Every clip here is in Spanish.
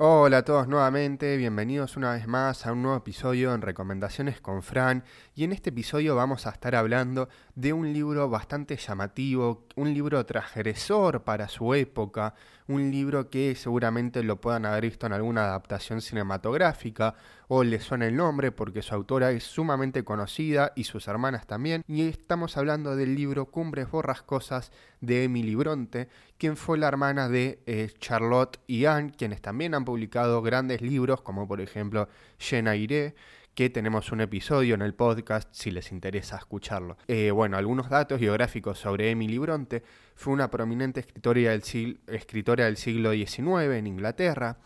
Hola a todos nuevamente, bienvenidos una vez más a un nuevo episodio en Recomendaciones con Fran. Y en este episodio vamos a estar hablando de un libro bastante llamativo, un libro transgresor para su época, un libro que seguramente lo puedan haber visto en alguna adaptación cinematográfica o le suena el nombre porque su autora es sumamente conocida y sus hermanas también. Y estamos hablando del libro Cumbres Borrascosas de Emily Bronte, quien fue la hermana de eh, Charlotte y Anne, quienes también han publicado grandes libros como por ejemplo Jane Eyre, que tenemos un episodio en el podcast si les interesa escucharlo. Eh, bueno, algunos datos biográficos sobre Emily Bronte. Fue una prominente escritora del siglo XIX en Inglaterra.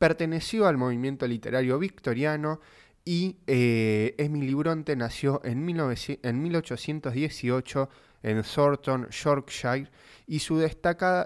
Perteneció al movimiento literario victoriano y eh, Emily Bronte nació en, en 1818 en Thornton, Yorkshire, y, su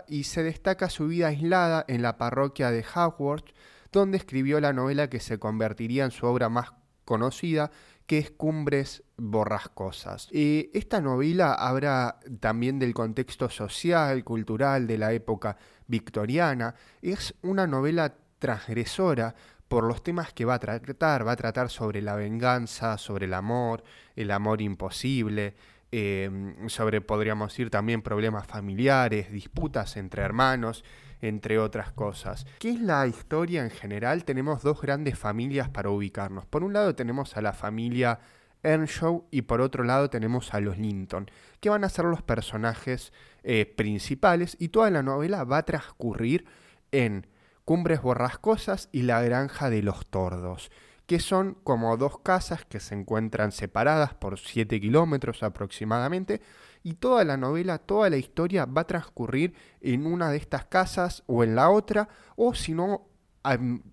y se destaca su vida aislada en la parroquia de Haworth, donde escribió la novela que se convertiría en su obra más conocida, que es Cumbres Borrascosas. y esta novela habla también del contexto social, cultural de la época victoriana. Es una novela transgresora por los temas que va a tratar. Va a tratar sobre la venganza, sobre el amor, el amor imposible, em, sobre, podríamos decir, también problemas familiares, disputas entre hermanos entre otras cosas. ¿Qué es la historia en general? Tenemos dos grandes familias para ubicarnos. Por un lado tenemos a la familia Earnshaw y por otro lado tenemos a los Linton, que van a ser los personajes eh, principales y toda la novela va a transcurrir en Cumbres Borrascosas y la Granja de los Tordos, que son como dos casas que se encuentran separadas por 7 kilómetros aproximadamente y toda la novela, toda la historia va a transcurrir en una de estas casas o en la otra, o si no,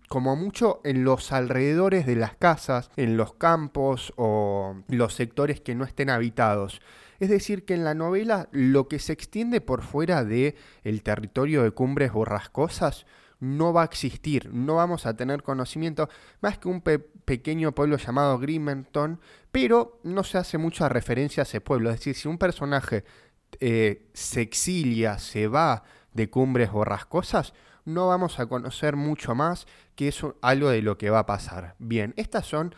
como mucho en los alrededores de las casas, en los campos o los sectores que no estén habitados. Es decir, que en la novela lo que se extiende por fuera de el territorio de cumbres borrascosas no va a existir, no vamos a tener conocimiento más que un pequeño pueblo llamado Grimenton, pero no se hace mucha referencia a ese pueblo. Es decir, si un personaje eh, se exilia, se va de cumbres borrascosas, no vamos a conocer mucho más que eso, algo de lo que va a pasar. Bien, estas son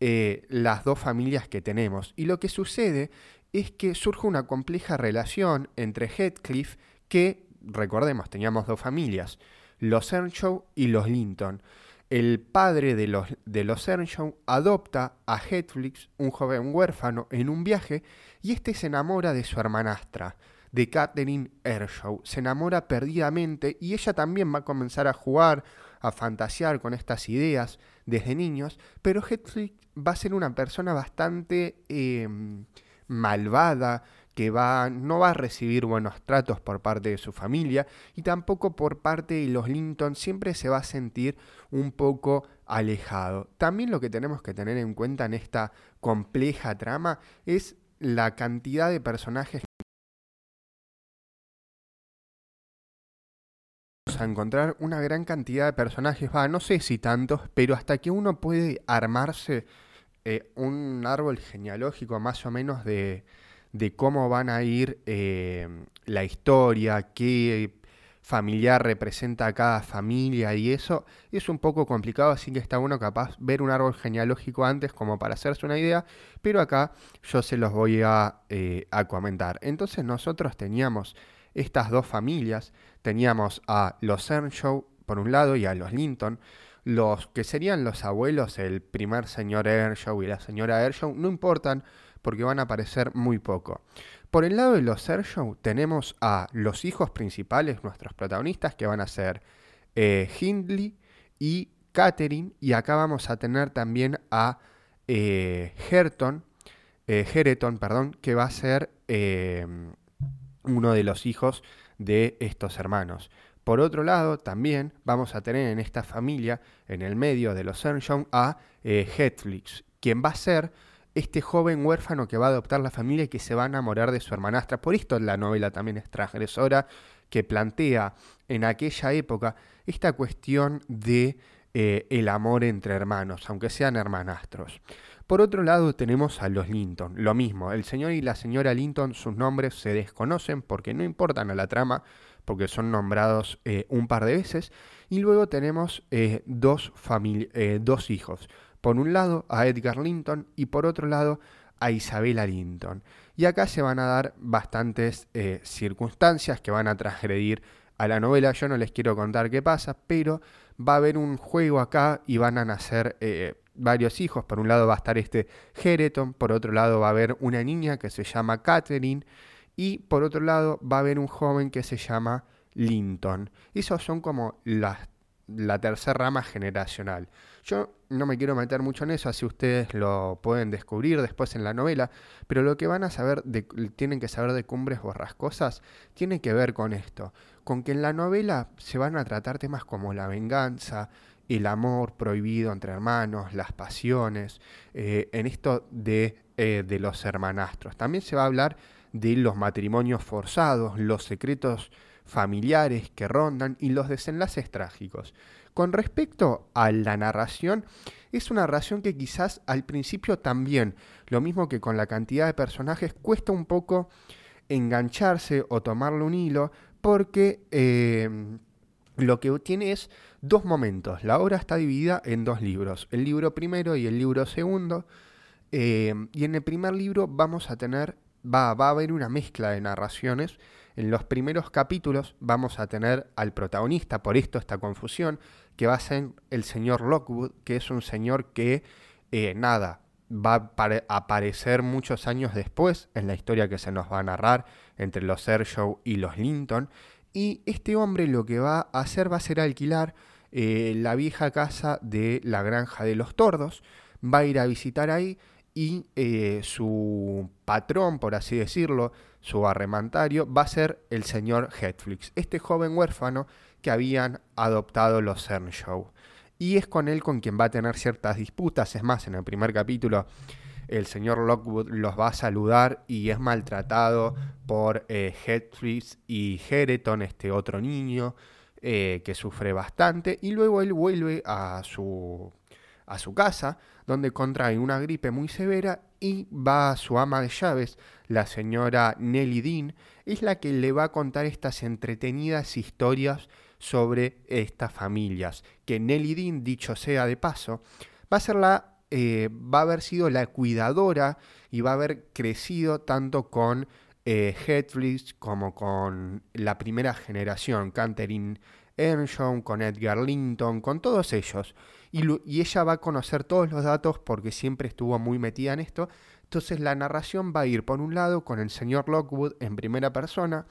eh, las dos familias que tenemos. Y lo que sucede es que surge una compleja relación entre Heathcliff, que, recordemos, teníamos dos familias, los Earnshaw y los Linton. El padre de los, de los Earnshaw adopta a Heathcliff, un joven huérfano, en un viaje y este se enamora de su hermanastra, de Catherine Earnshaw. Se enamora perdidamente y ella también va a comenzar a jugar, a fantasear con estas ideas desde niños, pero Heathcliff va a ser una persona bastante em, malvada, que va, no va a recibir buenos tratos por parte de su familia y tampoco por parte de los Linton siempre se va a sentir un poco alejado. También lo que tenemos que tener en cuenta en esta compleja trama es la cantidad de personajes a encontrar una gran cantidad de personajes, va, no sé si tantos, pero hasta que uno puede armarse eh, un árbol genealógico más o menos de, de cómo van a ir eh, la historia, qué familiar representa a cada familia y eso es un poco complicado, así que está bueno capaz ver un árbol genealógico antes como para hacerse una idea, pero acá yo se los voy a, eh, a comentar. Entonces nosotros teníamos estas dos familias, teníamos a los Earnshaw por un lado y a los Linton, los que serían los abuelos, el primer señor Earnshaw y la señora Earnshaw, no importan porque van a aparecer muy poco. Por el lado de los Sershow tenemos a los hijos principales, nuestros protagonistas, que van a ser eh, Hindley y Catherine, y acá vamos a tener también a eh, Herton, eh, perdón, que va a ser em, uno de los hijos de estos hermanos. Por otro lado, también vamos a tener en esta familia, en el medio de los Sershow, a Hetflix, quien va a ser este joven huérfano que va a adoptar la familia y que se va a enamorar de su hermanastra. Por esto la novela también es transgresora, que plantea en aquella época esta cuestión de eh, el amor entre hermanos, aunque sean hermanastros. Por otro lado tenemos a los Linton, lo mismo, el señor y la señora Linton, sus nombres se desconocen porque no importan a la trama, porque son nombrados eh, un par de veces. Y luego tenemos eh, dos, dos hijos. Por un lado a Edgar Linton y por otro lado a Isabella Linton. Y acá se van a dar bastantes circunstancias que van a transgredir a la novela. Yo no les quiero contar qué pasa, pero va a haber un juego acá y van a nacer varios hijos. Por un lado va a estar este Jereton, por otro lado va a haber una niña que se llama Catherine y por otro lado va a haber un joven que se llama Linton. Esos son como la tercera rama generacional. Yo no me quiero meter mucho en eso, así ustedes lo pueden descubrir después en la novela, pero lo que van a saber, tienen que saber de Cumbres Borrascosas, tiene que ver con esto, con que en la novela se van a tratar temas como la venganza, el amor prohibido entre hermanos, las pasiones, eh, en esto de, eh, de los hermanastros. También se va a hablar de los matrimonios forzados, los secretos familiares que rondan y los desenlaces trágicos. Con respecto a la narración, es una narración que quizás al principio también, lo mismo que con la cantidad de personajes, cuesta un poco engancharse o tomarle un hilo, porque eh, lo que tiene es dos momentos. La obra está dividida en dos libros, el libro primero y el libro segundo. Eh, y en el primer libro vamos a tener, va, a haber una mezcla de narraciones. En los primeros capítulos vamos a tener al protagonista, por esto esta confusión, que va a ser el señor Lockwood, que es un señor que, eh, nada, va a aparecer muchos años después en la historia que se nos va a narrar entre los Ershow y los Linton. Y este hombre lo que va a hacer va a ser alquilar eh, la vieja casa de la granja de los tordos, va a ir a visitar ahí y eh, su patrón, por así decirlo, su arremantario, va a ser el señor Hetflix, este joven huérfano que habían adoptado los Show. Y es con él con quien va a tener ciertas disputas, es más, en el primer capítulo el señor Lockwood los va a saludar y es maltratado por eh, y Jereton, este otro niño. Eh, que sufre bastante, y luego él vuelve a su, a su casa, donde contrae una gripe muy severa y va a su ama de llaves, la señora Nelly Dean, es la que le va a contar estas entretenidas historias sobre estas familias, que Nelly Dean, dicho sea de paso, va a ser la, eh, va a haber sido la cuidadora y va a haber crecido tanto con eh, como con la primera generación, Catherine Earnshaw, con Edgar Linton, con todos ellos. Y, ella va a conocer todos los datos porque siempre estuvo muy metida en esto. Entonces la narración va a ir por un lado con el señor Lockwood en primera persona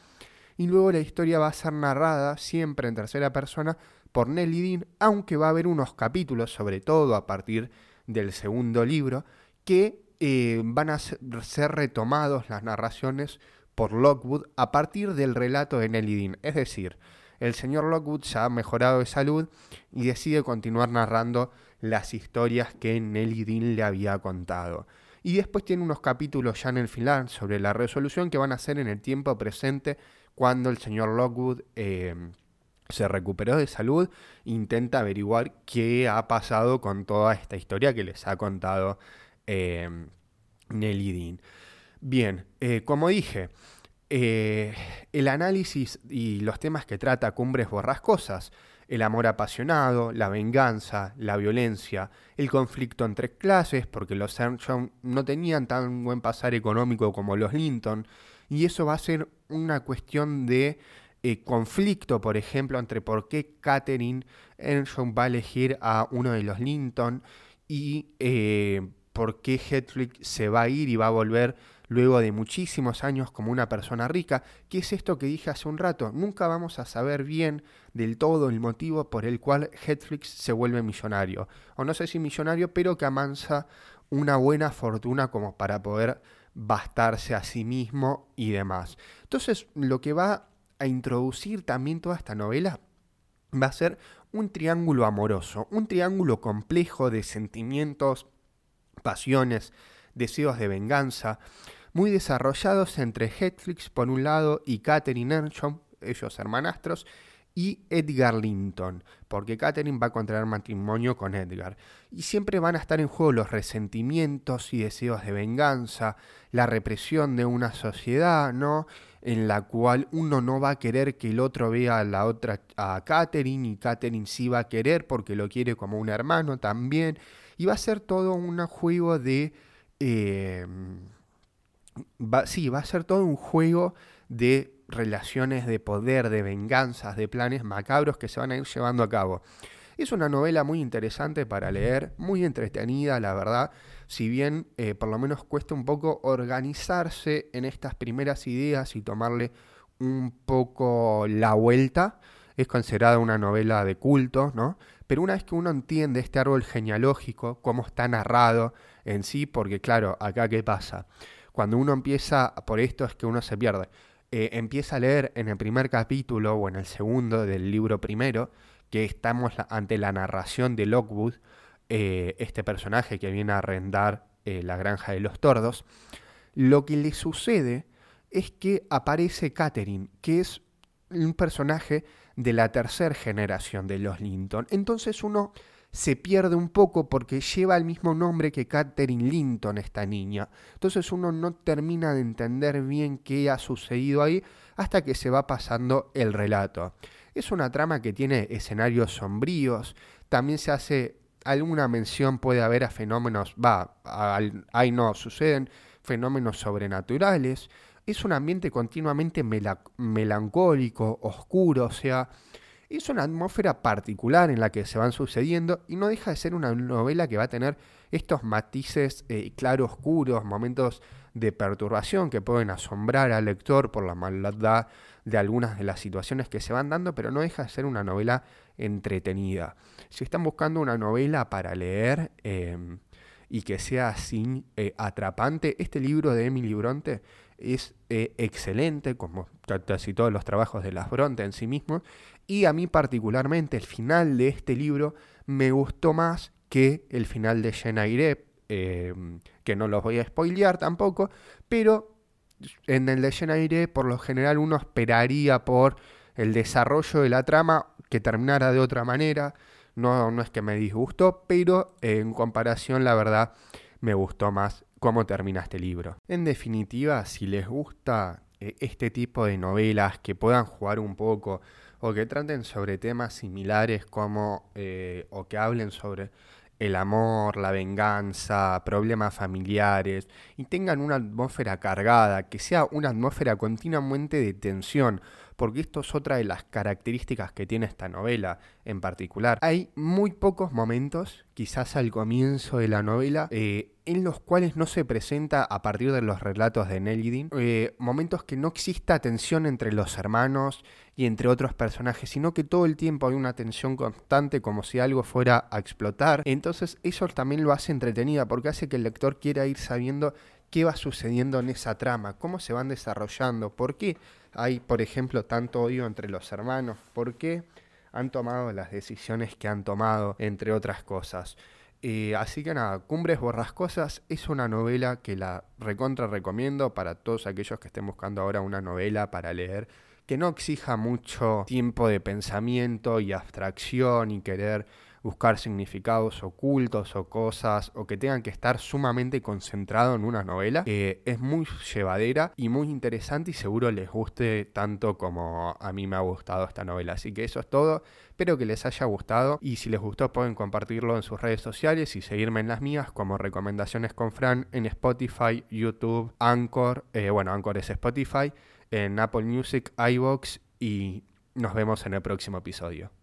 y luego la historia va a ser narrada siempre en tercera persona por Nelly Dean, aunque va a haber unos capítulos, sobre todo a partir del segundo libro, que eh, van a ser retomados las narraciones por Lockwood a partir del relato de Nelly Dean. Es decir, el señor Lockwood ya ha mejorado de salud y decide continuar narrando las historias que Nelly Dean le había contado. Y después tiene unos capítulos ya en el final sobre la resolución que van a ser en el tiempo presente cuando el señor Lockwood eh, se recuperó de salud, intenta averiguar qué ha pasado con toda esta historia que les ha contado eh, Nelly Dean. Bien, eh, como dije, eh, el análisis y los temas que trata Cumbres Borrascosas, el amor apasionado, la venganza, la violencia, el conflicto entre clases, porque los Armstrong no tenían tan buen pasar económico como los Linton, y eso va a ser una cuestión de conflicto, por ejemplo, entre por qué Catherine Armstrong va a elegir a uno de los Linton y por qué Hetflick se va a ir y va a volver luego de muchísimos años como una persona rica. ¿Qué es esto que dije hace un rato? Nunca vamos a saber bien del todo el motivo por el cual Hetflix se vuelve millonario. O no sé si millonario, pero que amansa una buena fortuna como para poder bastarse a sí mismo y demás. Entonces, lo que va a introducir también toda esta novela va a ser un triángulo amoroso, un triángulo complejo de sentimientos pasiones, deseos de venganza, muy desarrollados entre Hetflix por un lado y Catherine Earnshaw, ellos hermanastros, y Edgar Linton, porque Catherine va a contraer matrimonio con Edgar. Y siempre van a estar en juego los resentimientos y deseos de venganza, la represión de una sociedad, ¿no? en la cual uno no va a querer que el otro vea a la otra a Catherine y Catherine sí va a querer porque lo quiere como un hermano también y va a ser todo un juego de eh, sí va a ser todo un juego de relaciones de poder, de venganzas, de planes macabros que se van a ir llevando a cabo. Es una novela muy interesante para leer, muy entretenida, la verdad, si bien eh, por lo menos cuesta un poco organizarse en estas primeras ideas y tomarle un poco la vuelta, es considerada una novela de culto, ¿no? Pero una vez que uno entiende este árbol genealógico, cómo está narrado en sí, porque claro, acá qué pasa. Cuando uno empieza, por esto es que uno se pierde. Eh, empieza a leer en el primer capítulo o en el segundo del libro primero, que estamos ante la narración de Lockwood, eh, este personaje que viene a arrendar eh, la granja de los tordos, lo que le sucede es que aparece Catherine, que es un personaje de la tercera generación de los Linton. Entonces uno se pierde un poco porque lleva el mismo nombre que Catherine Linton, esta niña. Entonces uno no termina de entender bien qué ha sucedido ahí hasta que se va pasando el relato. Es una trama que tiene escenarios sombríos, también se hace alguna mención puede haber a fenómenos, va, ahí no suceden, fenómenos sobrenaturales. Es un ambiente continuamente melancólico, oscuro, o sea, es una atmósfera particular en la que se van sucediendo y no deja de ser una novela que va a tener estos matices eh, claroscuros, momentos de perturbación que pueden asombrar al lector por la maldad de algunas de las situaciones que se van dando, pero no deja de ser una novela entretenida. Si están buscando una novela para leer em, y que sea así eh, atrapante, este libro de Emily Bronte es eh, excelente, como casi todos los trabajos de las Bronte en sí mismos, y a mí particularmente el final de este libro me gustó más que el final de Jane em, que no los voy a spoilear tampoco, pero en el de Jane Eyre por lo general uno esperaría por el desarrollo de la trama que terminara de otra manera. No, no es que me disgustó, pero en comparación la verdad me gustó más cómo termina este libro. En definitiva, si les gusta eh, este tipo de novelas que puedan jugar un poco o que traten sobre temas similares como eh, o que hablen sobre el amor, la venganza, problemas familiares y tengan una atmósfera cargada, que sea una atmósfera continuamente de tensión, porque esto es otra de las características que tiene esta novela en particular. Hay muy pocos momentos, quizás al comienzo de la novela, eh, en los cuales no se presenta a partir de los relatos de Nelly eh, momentos que no exista tensión entre los hermanos y entre otros personajes, sino que todo el tiempo hay una tensión constante como si algo fuera a explotar. Entonces eso también lo hace entretenida porque hace que el lector quiera ir sabiendo qué va sucediendo en esa trama, cómo se van desarrollando, por qué hay, por ejemplo, tanto odio entre los hermanos, por qué han tomado las decisiones que han tomado, entre otras cosas. Eh, así que nada, Cumbres Borrascosas es una novela que la recontra recomiendo para todos aquellos que estén buscando ahora una novela para leer que no exija mucho tiempo de pensamiento y abstracción y querer buscar significados ocultos o cosas o que tengan que estar sumamente concentrado en una novela. es muy llevadera y muy interesante y seguro les guste tanto como a mí me ha gustado esta novela. Así que eso es todo. Espero que les haya gustado y si les gustó pueden compartirlo en sus redes sociales y seguirme en las mías como recomendaciones con Fran en Spotify, YouTube, Anchor, eh, bueno, Anchor es Spotify, en Apple Music, iBox y nos vemos en el próximo episodio.